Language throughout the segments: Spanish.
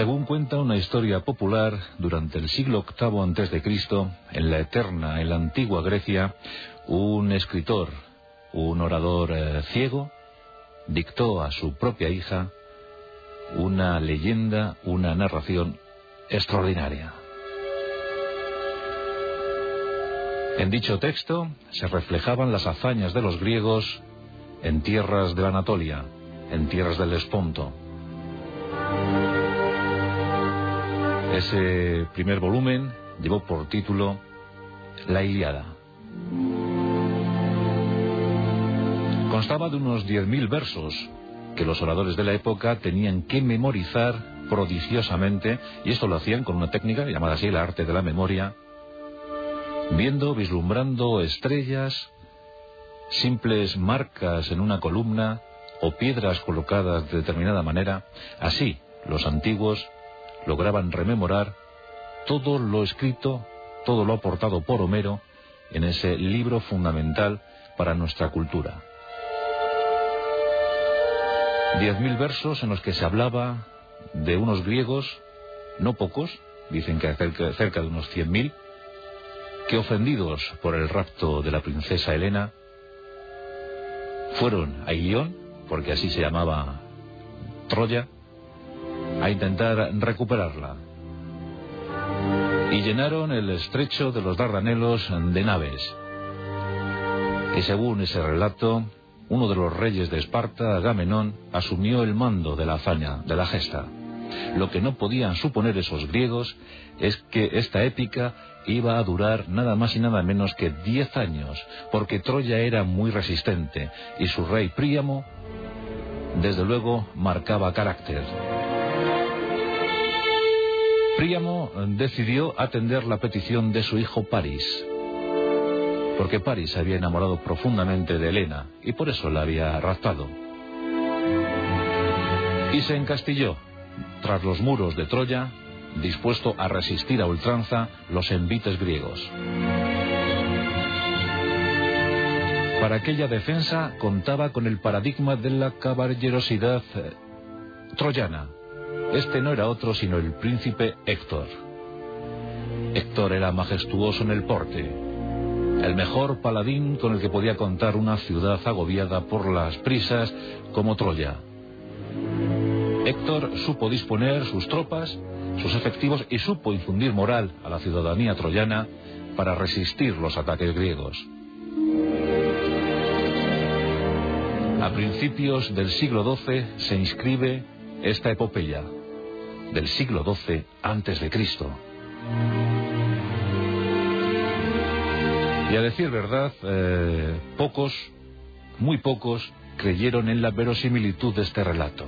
Según cuenta una historia popular, durante el siglo VIII a.C., en la eterna, en la antigua Grecia, un escritor, un orador eh, ciego, dictó a su propia hija una leyenda, una narración extraordinaria. En dicho texto se reflejaban las hazañas de los griegos en tierras de Anatolia, en tierras del Esponto. Ese primer volumen llevó por título La Iliada. Constaba de unos 10.000 versos que los oradores de la época tenían que memorizar prodigiosamente, y esto lo hacían con una técnica llamada así el arte de la memoria, viendo, vislumbrando estrellas, simples marcas en una columna o piedras colocadas de determinada manera, así los antiguos lograban rememorar todo lo escrito, todo lo aportado por Homero en ese libro fundamental para nuestra cultura. Diez mil versos en los que se hablaba de unos griegos, no pocos, dicen que cerca de unos cien mil, que ofendidos por el rapto de la princesa Helena, fueron a Ilión, porque así se llamaba Troya, a intentar recuperarla. Y llenaron el estrecho de los Dardanelos de naves. Y según ese relato, uno de los reyes de Esparta, Agamenón, asumió el mando de la hazaña, de la gesta. Lo que no podían suponer esos griegos es que esta épica iba a durar nada más y nada menos que diez años, porque Troya era muy resistente y su rey Príamo, desde luego, marcaba carácter. Príamo decidió atender la petición de su hijo París, porque París había enamorado profundamente de Helena y por eso la había raptado. Y se encastilló tras los muros de Troya, dispuesto a resistir a ultranza los envites griegos. Para aquella defensa contaba con el paradigma de la caballerosidad eh, troyana, este no era otro sino el príncipe Héctor. Héctor era majestuoso en el porte, el mejor paladín con el que podía contar una ciudad agobiada por las prisas como Troya. Héctor supo disponer sus tropas, sus efectivos y supo infundir moral a la ciudadanía troyana para resistir los ataques griegos. A principios del siglo XII se inscribe esta epopeya del siglo XII Cristo. Y a decir verdad, eh, pocos, muy pocos, creyeron en la verosimilitud de este relato.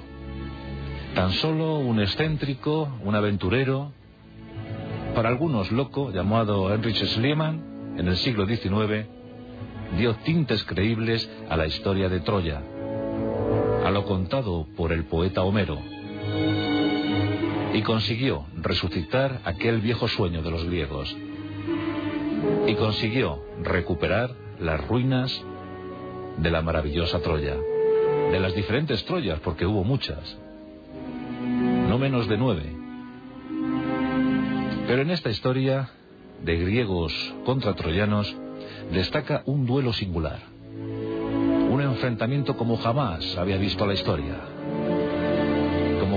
Tan solo un excéntrico, un aventurero, para algunos loco, llamado Heinrich Schliemann, en el siglo XIX, dio tintes creíbles a la historia de Troya, a lo contado por el poeta Homero y consiguió resucitar aquel viejo sueño de los griegos. Y consiguió recuperar las ruinas de la maravillosa Troya, de las diferentes Troyas, porque hubo muchas, no menos de nueve. Pero en esta historia de griegos contra troyanos destaca un duelo singular, un enfrentamiento como jamás había visto la historia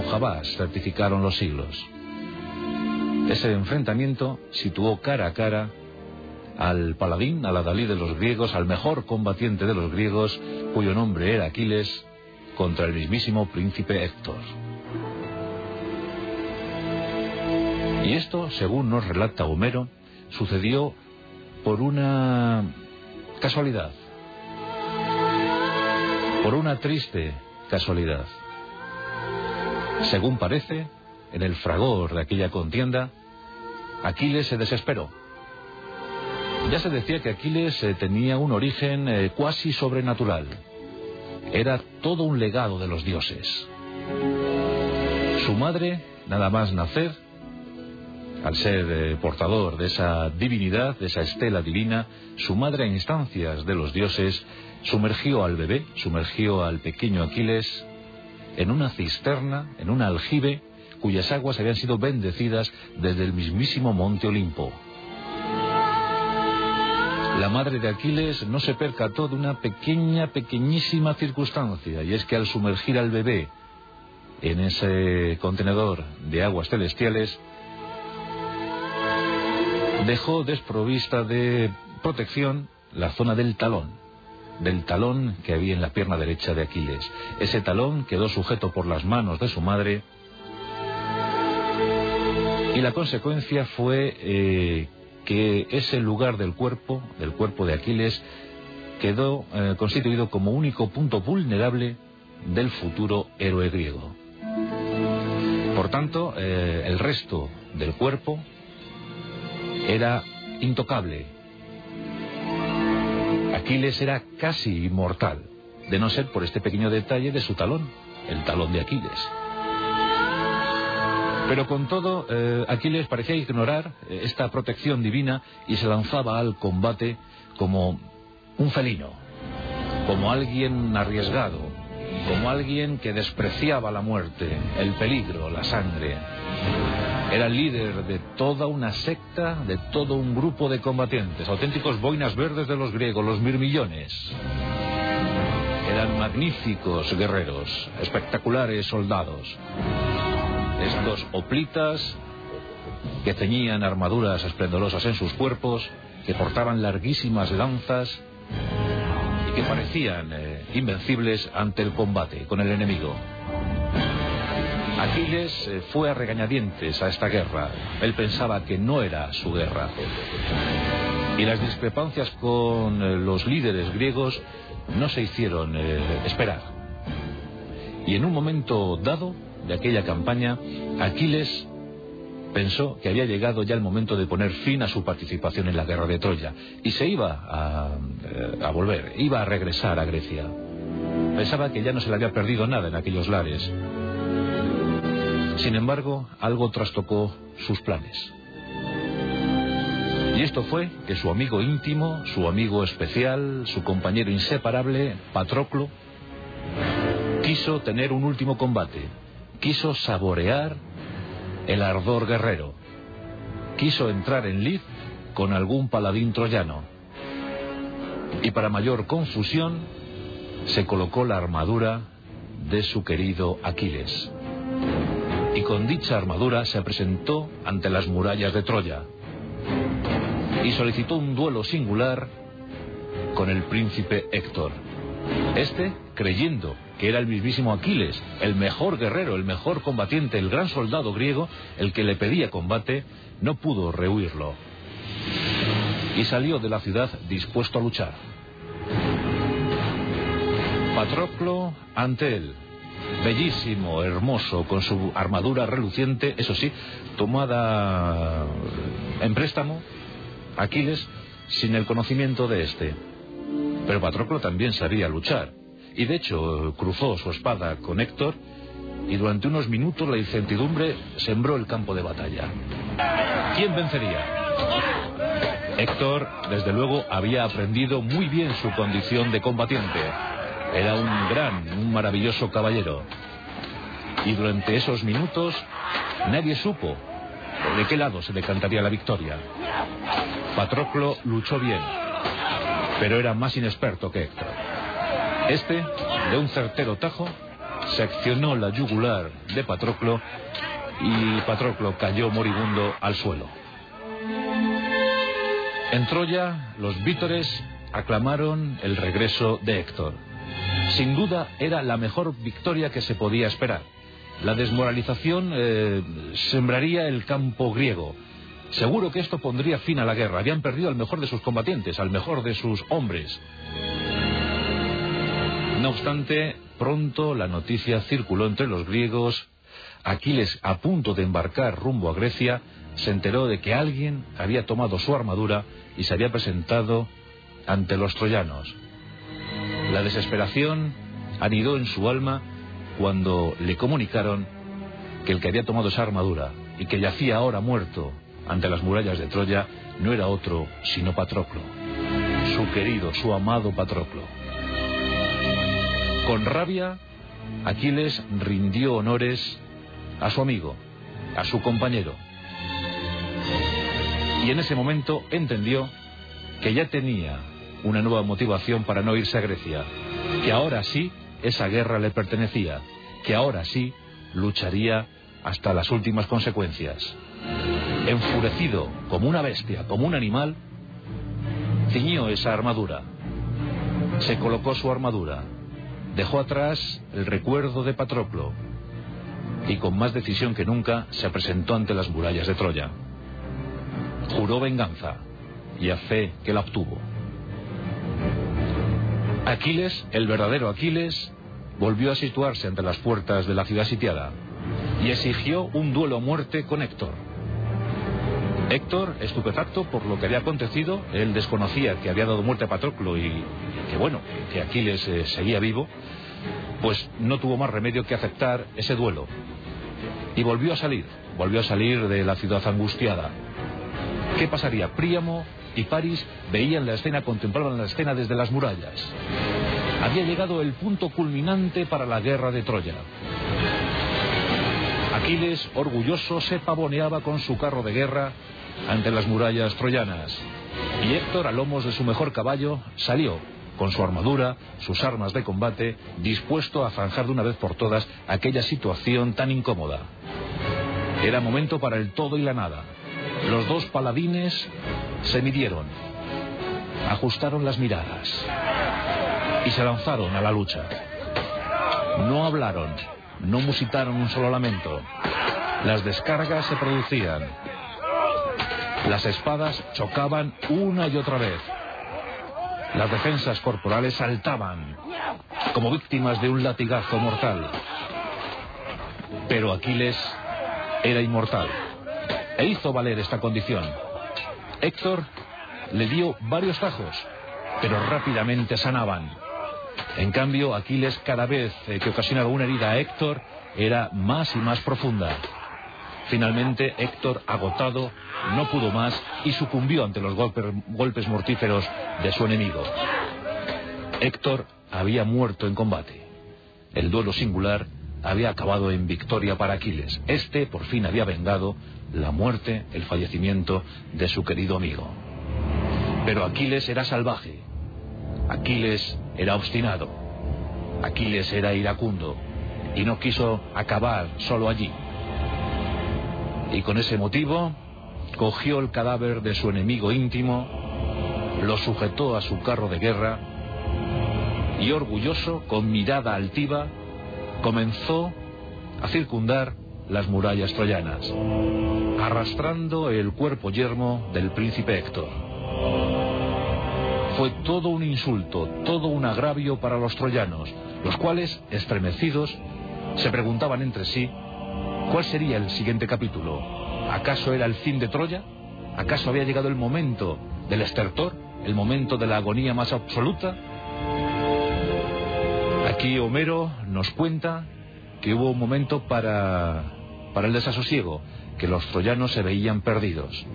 jamás certificaron los siglos. Ese enfrentamiento situó cara a cara al paladín, al adalí de los griegos, al mejor combatiente de los griegos, cuyo nombre era Aquiles, contra el mismísimo príncipe Héctor. Y esto, según nos relata Homero, sucedió por una casualidad, por una triste casualidad. Según parece, en el fragor de aquella contienda, Aquiles se desesperó. Ya se decía que Aquiles eh, tenía un origen eh, cuasi sobrenatural. Era todo un legado de los dioses. Su madre, nada más nacer, al ser eh, portador de esa divinidad, de esa estela divina, su madre a instancias de los dioses sumergió al bebé, sumergió al pequeño Aquiles en una cisterna, en un aljibe, cuyas aguas habían sido bendecidas desde el mismísimo monte Olimpo. La madre de Aquiles no se percató de una pequeña, pequeñísima circunstancia, y es que al sumergir al bebé en ese contenedor de aguas celestiales, dejó desprovista de protección la zona del talón, del talón que había en la pierna derecha de Aquiles. Ese talón quedó sujeto por las manos de su madre y la consecuencia fue eh, que ese lugar del cuerpo, del cuerpo de Aquiles, quedó eh, constituido como único punto vulnerable del futuro héroe griego. Por tanto, eh, el resto del cuerpo era intocable. Aquiles era casi inmortal, de no ser por este pequeño detalle de su talón, el talón de Aquiles. Pero con todo, eh, Aquiles parecía ignorar eh, esta protección divina y se lanzaba al combate como un felino, como alguien arriesgado, como alguien que despreciaba la muerte, el peligro, la sangre. Era líder de toda una secta, de todo un grupo de combatientes, auténticos boinas verdes de los griegos, los mirmillones. Eran magníficos guerreros, espectaculares soldados. Estos oplitas que ceñían armaduras esplendorosas en sus cuerpos, que portaban larguísimas lanzas y que parecían eh, invencibles ante el combate con el enemigo. Aquiles eh, fue a regañadientes a esta guerra. Él pensaba que no era su guerra. Y las discrepancias con eh, los líderes griegos no se hicieron esperar. Y en un momento dado de aquella campaña, Aquiles pensó que había llegado ya el momento de poner fin a su participación en la guerra de Troya y se iba a, a, volver, iba a regresar a Grecia. Pensaba que ya no se le había perdido nada en aquellos lares. Sin embargo, algo trastocó sus planes. Y esto fue que su amigo íntimo, su amigo especial, su compañero inseparable, Patroclo, quiso tener un último combate, quiso saborear el ardor guerrero. Quiso entrar en lid con algún paladín troyano. Y para mayor confusión, se colocó la armadura de su querido Aquiles. Y con dicha armadura se presentó ante las murallas de Troya. Y solicitó un duelo singular con el príncipe Héctor. Este, creyendo que era el mismísimo Aquiles, el mejor guerrero, el mejor combatiente, el gran soldado griego, el que le pedía combate, no pudo rehuirlo. Y salió de la ciudad dispuesto a luchar. Patroclo ante él, bellísimo, hermoso, con su armadura reluciente, eso sí, tomada en préstamo, Aquiles, sin el conocimiento de este. Pero Patroclo también sabía luchar y de hecho cruzó su espada con Héctor y durante unos minutos la incertidumbre sembró el campo de batalla. ¿Quién vencería? Héctor, desde luego, había aprendido muy bien su condición de combatiente. Era un gran, un maravilloso caballero. Y durante esos minutos nadie supo de qué lado se decantaría la victoria. Patroclo luchó bien, pero era más inexperto que Héctor. Este, de un certero tajo, seccionó la yugular de Patroclo y Patroclo cayó moribundo al suelo. En Troya, los vítores aclamaron el regreso de Héctor. Sin duda era la mejor victoria que se podía esperar. La desmoralización eh, sembraría el campo griego. Seguro que esto pondría fin a la guerra. Habían perdido al mejor de sus combatientes, al mejor de sus hombres. No obstante, pronto la noticia circuló entre los griegos. Aquiles, a punto de embarcar rumbo a Grecia, se enteró de que alguien había tomado su armadura y se había presentado ante los troyanos. La desesperación anidó en su alma cuando le comunicaron que el que había tomado esa armadura y que yacía ahora muerto ante las murallas de Troya no era otro sino Patroclo, su querido, su amado Patroclo. Con rabia, Aquiles rindió honores a su amigo, a su compañero. Y en ese momento entendió que ya tenía una nueva motivación para no irse a Grecia, que ahora sí esa guerra le pertenecía, que ahora sí lucharía hasta las últimas consecuencias. Enfurecido como una bestia, como un animal, ciñó esa armadura, se colocó su armadura, dejó atrás el recuerdo de Patroclo y con más decisión que nunca se presentó ante las murallas de Troya. Juró venganza y a fe que la obtuvo. Aquiles, el verdadero Aquiles, volvió a situarse ante las puertas de la ciudad sitiada y exigió un duelo a muerte con Héctor. Héctor, estupefacto por lo que había acontecido, él desconocía que había dado muerte a Patroclo y que bueno, que Aquiles eh, seguía vivo, pues no tuvo más remedio que aceptar ese duelo. Y volvió a salir, volvió a salir de la ciudad angustiada. ¿Qué pasaría? Príamo y París veían la escena, contemplaban la escena desde las murallas. Había llegado el punto culminante para la guerra de Troya. Aquiles, orgulloso, se pavoneaba con su carro de guerra ante las murallas troyanas. Y Héctor, a lomos de su mejor caballo, salió con su armadura, sus armas de combate, dispuesto a zanjar de una vez por todas aquella situación tan incómoda. Era momento para el todo y la nada. Los dos paladines se midieron, ajustaron las miradas y se lanzaron a la lucha. No hablaron, no musitaron un solo lamento. Las descargas se producían. Las espadas chocaban una y otra vez. Las defensas corporales saltaban como víctimas de un latigazo mortal. Pero Aquiles era inmortal e hizo valer esta condición. Héctor le dio varios tajos, pero rápidamente sanaban. En cambio, Aquiles cada vez eh, que ocasionaba una herida a Héctor era más y más profunda. Finalmente, Héctor, agotado, no pudo más y sucumbió ante los golpes, mortíferos de su enemigo. Héctor había muerto en combate. El duelo singular había acabado en victoria para Aquiles. Este por fin había vengado la muerte, el fallecimiento de su querido amigo. Pero Aquiles era salvaje. Aquiles era obstinado. Aquiles era iracundo y no quiso acabar solo allí. Y con ese motivo cogió el cadáver de su enemigo íntimo, lo sujetó a su carro de guerra y orgulloso, con mirada altiva, comenzó a circundar las murallas troyanas, arrastrando el cuerpo yermo del príncipe Héctor. Fue todo un insulto, todo un agravio para los troyanos, los cuales, estremecidos, se preguntaban entre sí cuál sería el siguiente capítulo. ¿Acaso era el fin de Troya? ¿Acaso había llegado el momento del estertor? ¿El momento de la agonía más absoluta? Aquí Homero nos cuenta que hubo un momento para, para el desasosiego, que los troyanos se veían perdidos.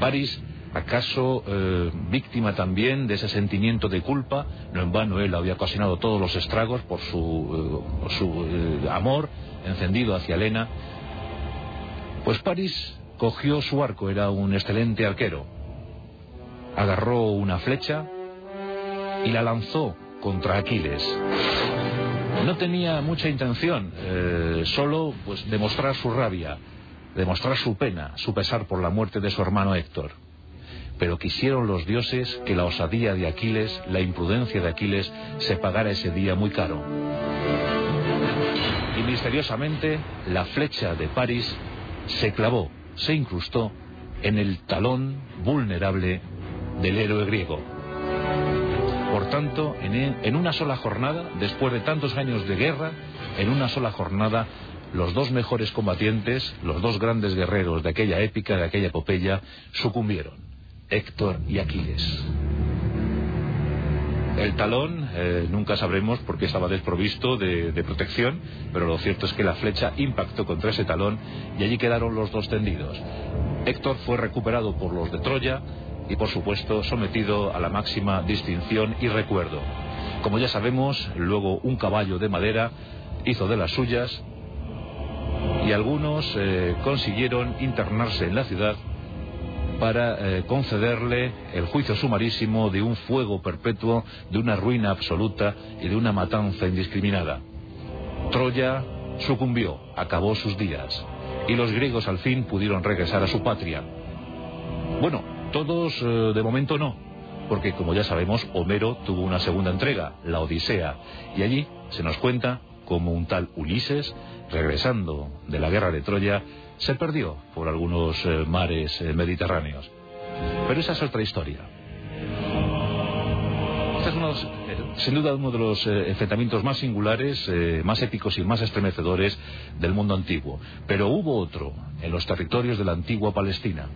París ¿Acaso eh, víctima también de ese sentimiento de culpa? No en vano él había ocasionado todos los estragos por su, eh, su eh, amor encendido hacia Elena. Pues París cogió su arco, era un excelente arquero. Agarró una flecha y la lanzó contra Aquiles. No tenía mucha intención, solo pues demostrar su rabia, demostrar su pena, su pesar por la muerte de su hermano Héctor pero quisieron los dioses que la osadía de Aquiles, la imprudencia de Aquiles, se pagara ese día muy caro. Y misteriosamente la flecha de París se clavó, se incrustó en el talón vulnerable del héroe griego. Por tanto, en, una sola jornada, después de tantos años de guerra, en una sola jornada, los dos mejores combatientes, los dos grandes guerreros de aquella épica, de aquella epopeya, sucumbieron. Héctor y Aquiles. El talón eh, nunca sabremos por qué estaba desprovisto de, protección, pero lo cierto es que la flecha impactó contra ese talón y allí quedaron los dos tendidos. Héctor fue recuperado por los de Troya y por supuesto sometido a la máxima distinción y recuerdo. Como ya sabemos, luego un caballo de madera hizo de las suyas y algunos eh, consiguieron internarse en la ciudad para eh, concederle el juicio sumarísimo de un fuego perpetuo, de una ruina absoluta y de una matanza indiscriminada. Troya sucumbió, acabó sus días, y los griegos al fin pudieron regresar a su patria. Bueno, todos eh, de momento no, porque como ya sabemos, Homero tuvo una segunda entrega, la Odisea, y allí se nos cuenta cómo un tal Ulises, regresando de la guerra de Troya, se perdió por algunos eh, mares eh, mediterráneos. Pero esa es otra historia. Este es uno, sin duda uno de los enfrentamientos más singulares, más épicos y más estremecedores del mundo antiguo. Pero hubo otro en los territorios de la antigua Palestina.